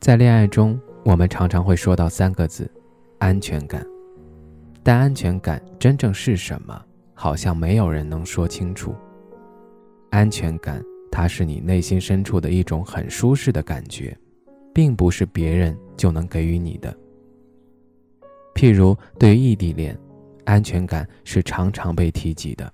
在恋爱中，我们常常会说到三个字：安全感。但安全感真正是什么？好像没有人能说清楚。安全感，它是你内心深处的一种很舒适的感觉，并不是别人就能给予你的。譬如对异地恋，安全感是常常被提及的。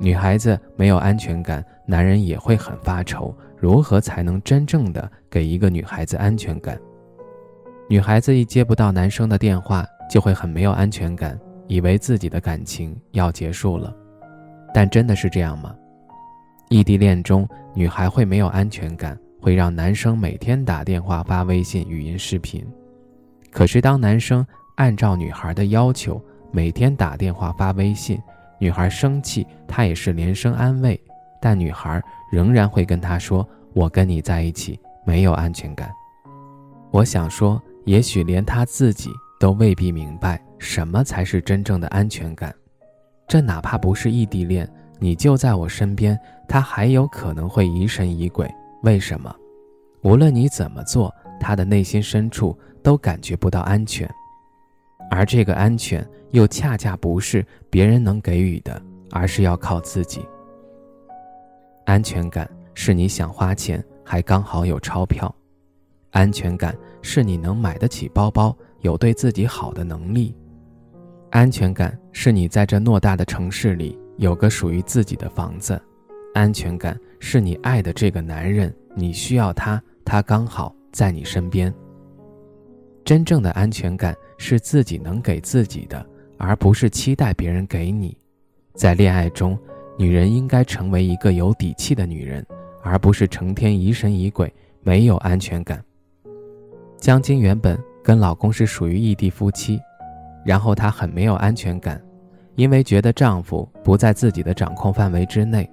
女孩子没有安全感，男人也会很发愁。如何才能真正的给一个女孩子安全感？女孩子一接不到男生的电话，就会很没有安全感，以为自己的感情要结束了。但真的是这样吗？异地恋中，女孩会没有安全感，会让男生每天打电话、发微信、语音视频。可是当男生按照女孩的要求，每天打电话、发微信，女孩生气，他也是连声安慰。但女孩仍然会跟他说：“我跟你在一起没有安全感。”我想说，也许连他自己都未必明白什么才是真正的安全感。这哪怕不是异地恋，你就在我身边，他还有可能会疑神疑鬼。为什么？无论你怎么做，他的内心深处都感觉不到安全，而这个安全又恰恰不是别人能给予的，而是要靠自己。安全感是你想花钱还刚好有钞票，安全感是你能买得起包包，有对自己好的能力，安全感是你在这偌大的城市里有个属于自己的房子，安全感是你爱的这个男人，你需要他，他刚好在你身边。真正的安全感是自己能给自己的，而不是期待别人给你。在恋爱中。女人应该成为一个有底气的女人，而不是成天疑神疑鬼、没有安全感。江晶原本跟老公是属于异地夫妻，然后她很没有安全感，因为觉得丈夫不在自己的掌控范围之内，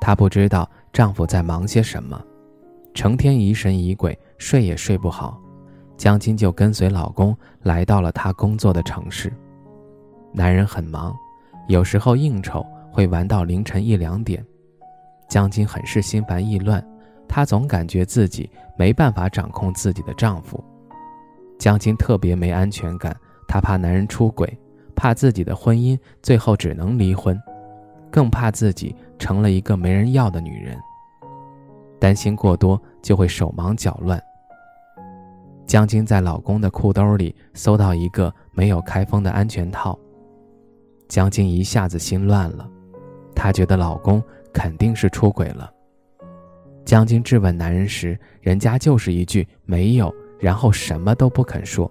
她不知道丈夫在忙些什么，成天疑神疑鬼，睡也睡不好。江晶就跟随老公来到了他工作的城市，男人很忙，有时候应酬。会玩到凌晨一两点，江晶很是心烦意乱，她总感觉自己没办法掌控自己的丈夫。江晶特别没安全感，她怕男人出轨，怕自己的婚姻最后只能离婚，更怕自己成了一个没人要的女人。担心过多就会手忙脚乱。江晶在老公的裤兜里搜到一个没有开封的安全套，江晶一下子心乱了。她觉得老公肯定是出轨了。江晶质问男人时，人家就是一句“没有”，然后什么都不肯说。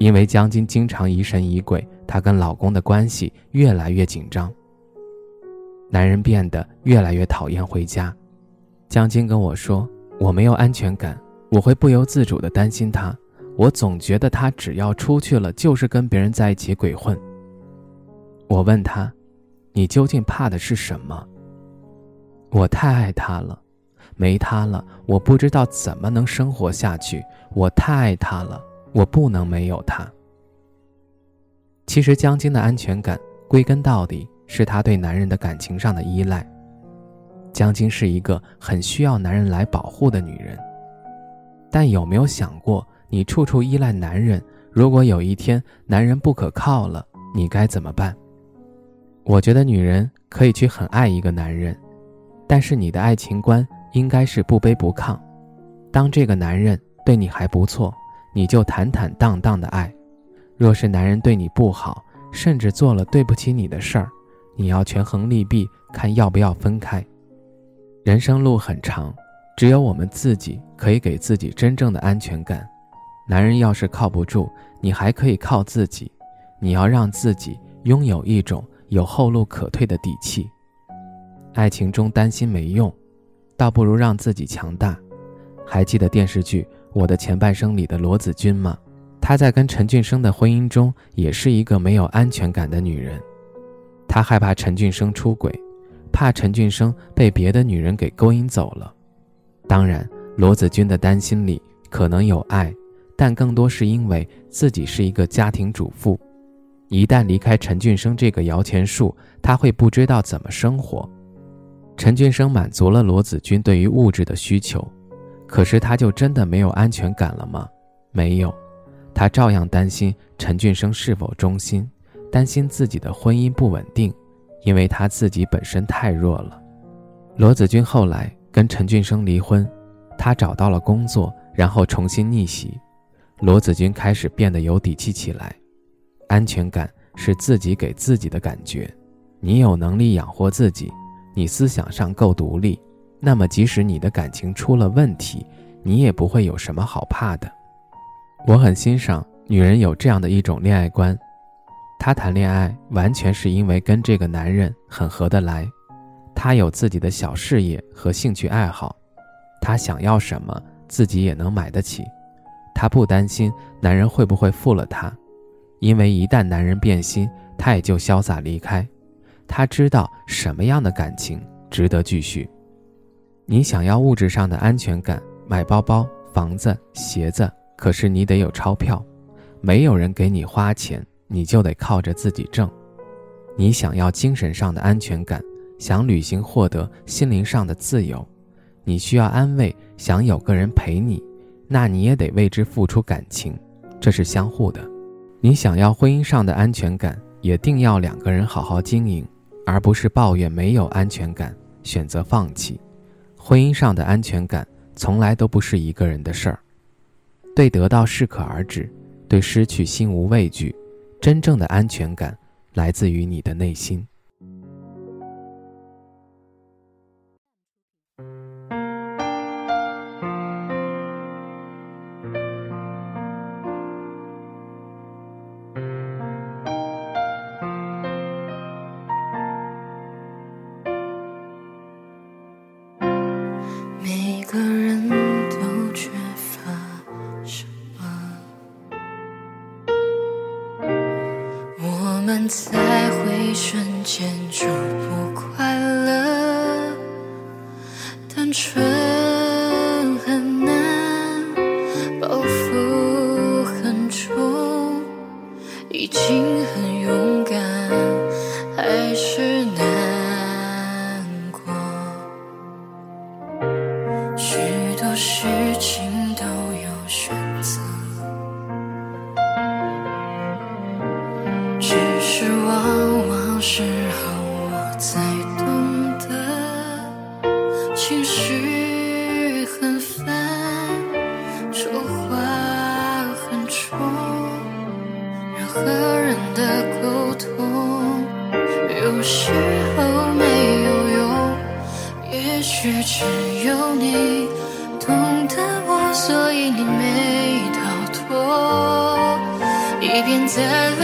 因为江晶经常疑神疑鬼，她跟老公的关系越来越紧张。男人变得越来越讨厌回家。江晶跟我说：“我没有安全感，我会不由自主地担心他。我总觉得他只要出去了，就是跟别人在一起鬼混。”我问他。你究竟怕的是什么？我太爱他了，没他了，我不知道怎么能生活下去。我太爱他了，我不能没有他。其实江晶的安全感，归根到底是她对男人的感情上的依赖。江晶是一个很需要男人来保护的女人，但有没有想过，你处处依赖男人，如果有一天男人不可靠了，你该怎么办？我觉得女人可以去很爱一个男人，但是你的爱情观应该是不卑不亢。当这个男人对你还不错，你就坦坦荡荡的爱；若是男人对你不好，甚至做了对不起你的事儿，你要权衡利弊，看要不要分开。人生路很长，只有我们自己可以给自己真正的安全感。男人要是靠不住，你还可以靠自己。你要让自己拥有一种。有后路可退的底气。爱情中担心没用，倒不如让自己强大。还记得电视剧《我的前半生》里的罗子君吗？她在跟陈俊生的婚姻中也是一个没有安全感的女人。她害怕陈俊生出轨，怕陈俊生被别的女人给勾引走了。当然，罗子君的担心里可能有爱，但更多是因为自己是一个家庭主妇，一旦离开陈俊生这个摇钱树，他会不知道怎么生活。陈俊生满足了罗子君对于物质的需求，可是他就真的没有安全感了吗？没有，他照样担心陈俊生是否忠心，担心自己的婚姻不稳定，因为他自己本身太弱了。罗子君后来跟陈俊生离婚，他找到了工作，然后重新逆袭，罗子君开始变得有底气起来。安全感是自己给自己的感觉，你有能力养活自己。你思想上够独立，那么即使你的感情出了问题，你也不会有什么好怕的。我很欣赏女人有这样的一种恋爱观，她谈恋爱完全是因为跟这个男人很合得来，她有自己的小事业和兴趣爱好，她想要什么自己也能买得起，她不担心男人会不会负了她，因为一旦男人变心，她也就潇洒离开。他知道什么样的感情值得继续。你想要物质上的安全感，买包包、房子、鞋子，可是你得有钞票，没有人给你花钱，你就得靠着自己挣。你想要精神上的安全感，想旅行获得心灵上的自由，你需要安慰，想有个人陪你，那你也得为之付出感情，这是相互的。你想要婚姻上的安全感，也定要两个人好好经营。而不是抱怨没有安全感，选择放弃。婚姻上的安全感从来都不是一个人的事儿。对得到适可而止，对失去心无畏惧。真正的安全感来自于你的内心。们才会瞬间就不快乐，单纯很难，包袱很重，已经很勇敢，还是难过，许多事